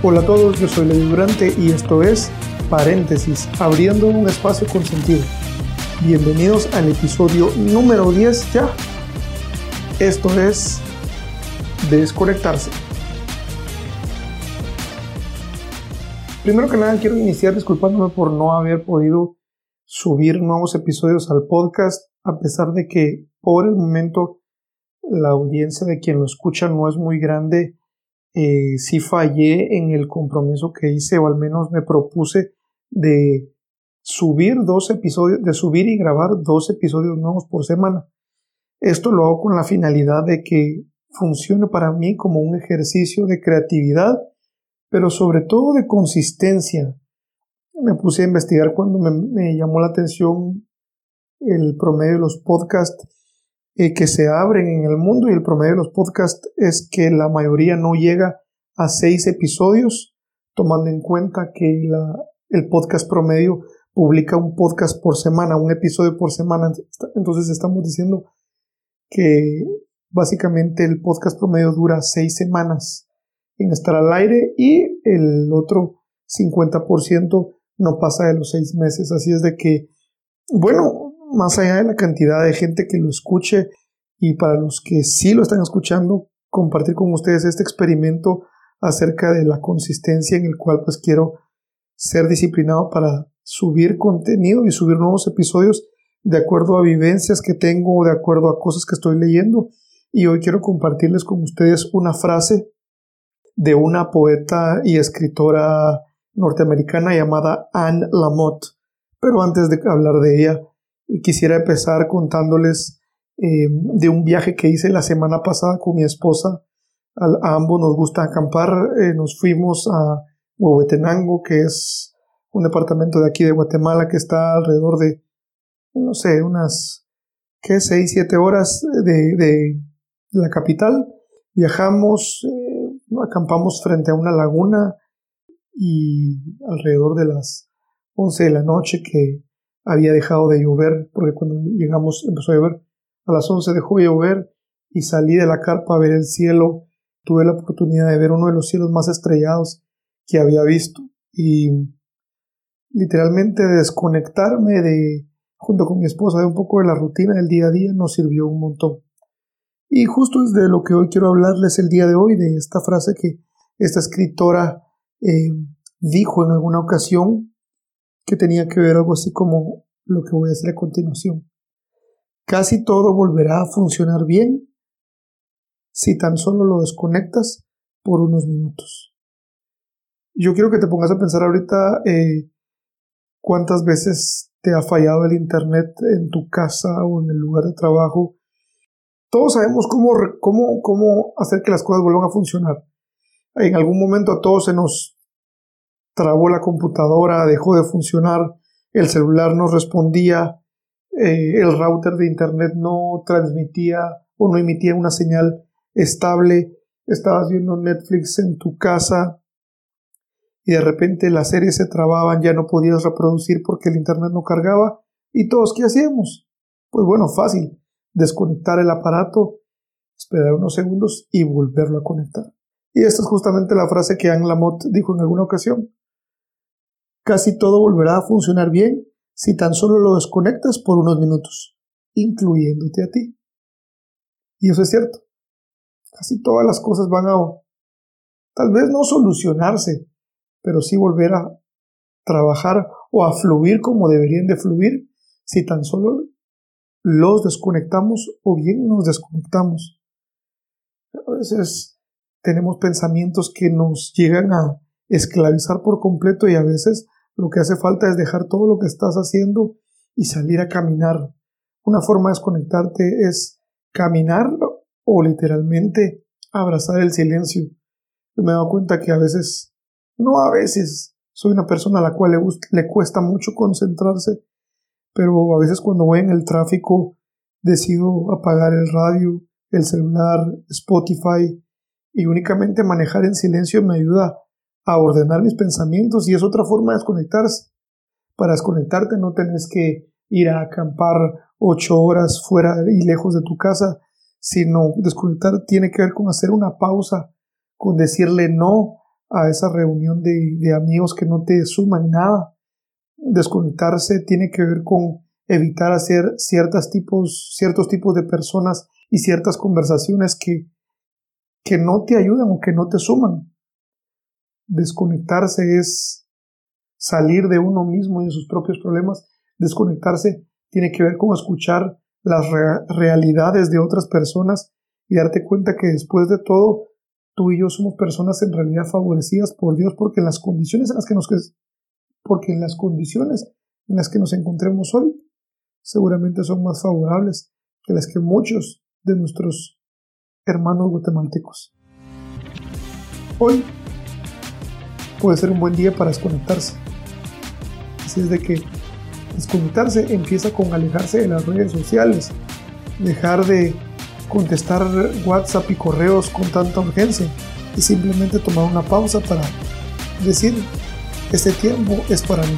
Hola a todos, yo soy Levi Durante y esto es Paréntesis, abriendo un espacio con sentido. Bienvenidos al episodio número 10 ya. Esto es Desconectarse. Primero que nada quiero iniciar disculpándome por no haber podido subir nuevos episodios al podcast, a pesar de que por el momento la audiencia de quien lo escucha no es muy grande eh, sí fallé en el compromiso que hice, o al menos me propuse de subir dos episodios, de subir y grabar dos episodios nuevos por semana. Esto lo hago con la finalidad de que funcione para mí como un ejercicio de creatividad, pero sobre todo de consistencia. Me puse a investigar cuando me llamó la atención el promedio de los podcasts eh, que se abren en el mundo y el promedio de los podcasts es que la mayoría no llega a seis episodios, tomando en cuenta que la, el podcast promedio publica un podcast por semana, un episodio por semana. Entonces estamos diciendo que básicamente el podcast promedio dura seis semanas en estar al aire y el otro 50% no pasa de los seis meses. Así es de que, bueno, más allá de la cantidad de gente que lo escuche y para los que sí lo están escuchando, compartir con ustedes este experimento acerca de la consistencia en el cual pues quiero ser disciplinado para subir contenido y subir nuevos episodios de acuerdo a vivencias que tengo, de acuerdo a cosas que estoy leyendo. Y hoy quiero compartirles con ustedes una frase de una poeta y escritora norteamericana llamada Anne Lamott. Pero antes de hablar de ella, quisiera empezar contándoles eh, de un viaje que hice la semana pasada con mi esposa. A, ambos nos gusta acampar. Eh, nos fuimos a Huehuetenango, que es un departamento de aquí de Guatemala que está alrededor de, no sé, unas, ¿qué? Seis, siete horas de, de la capital. Viajamos, eh, acampamos frente a una laguna y alrededor de las once de la noche que había dejado de llover, porque cuando llegamos empezó a llover. A las 11 dejó de llover y salí de la carpa a ver el cielo. Tuve la oportunidad de ver uno de los cielos más estrellados que había visto y literalmente desconectarme de, junto con mi esposa, de un poco de la rutina del día a día nos sirvió un montón. Y justo es de lo que hoy quiero hablarles el día de hoy, de esta frase que esta escritora eh, dijo en alguna ocasión que tenía que ver algo así como lo que voy a hacer a continuación. Casi todo volverá a funcionar bien si tan solo lo desconectas por unos minutos. Yo quiero que te pongas a pensar ahorita eh, cuántas veces te ha fallado el Internet en tu casa o en el lugar de trabajo. Todos sabemos cómo, cómo, cómo hacer que las cosas vuelvan a funcionar. En algún momento a todos se nos trabó la computadora, dejó de funcionar, el celular no respondía, eh, el router de internet no transmitía o no emitía una señal estable, estabas viendo Netflix en tu casa y de repente las series se trababan, ya no podías reproducir porque el internet no cargaba y todos qué hacíamos? Pues bueno, fácil, desconectar el aparato, esperar unos segundos y volverlo a conectar. Y esta es justamente la frase que Anne Lamott dijo en alguna ocasión. Casi todo volverá a funcionar bien si tan solo lo desconectas por unos minutos, incluyéndote a ti. Y eso es cierto. Casi todas las cosas van a, tal vez no solucionarse, pero sí volver a trabajar o a fluir como deberían de fluir si tan solo los desconectamos o bien nos desconectamos. A veces tenemos pensamientos que nos llegan a esclavizar por completo y a veces lo que hace falta es dejar todo lo que estás haciendo y salir a caminar. Una forma de desconectarte es caminar o literalmente abrazar el silencio. Yo me he dado cuenta que a veces, no a veces, soy una persona a la cual le, le cuesta mucho concentrarse, pero a veces cuando voy en el tráfico decido apagar el radio, el celular, Spotify y únicamente manejar en silencio me ayuda a ordenar mis pensamientos y es otra forma de desconectarse. Para desconectarte no tenés que ir a acampar ocho horas fuera y lejos de tu casa, sino desconectar tiene que ver con hacer una pausa, con decirle no a esa reunión de, de amigos que no te suman nada. Desconectarse tiene que ver con evitar hacer ciertos tipos, ciertos tipos de personas y ciertas conversaciones que, que no te ayudan o que no te suman. Desconectarse es salir de uno mismo y de sus propios problemas. Desconectarse tiene que ver con escuchar las realidades de otras personas y darte cuenta que después de todo, tú y yo somos personas en realidad favorecidas por Dios porque en las condiciones en las que nos porque en las condiciones en las que nos encontremos hoy seguramente son más favorables que las que muchos de nuestros hermanos guatemaltecos. Hoy puede ser un buen día para desconectarse. Así es de que desconectarse empieza con alejarse de las redes sociales, dejar de contestar WhatsApp y correos con tanta urgencia y simplemente tomar una pausa para decir, este tiempo es para mí.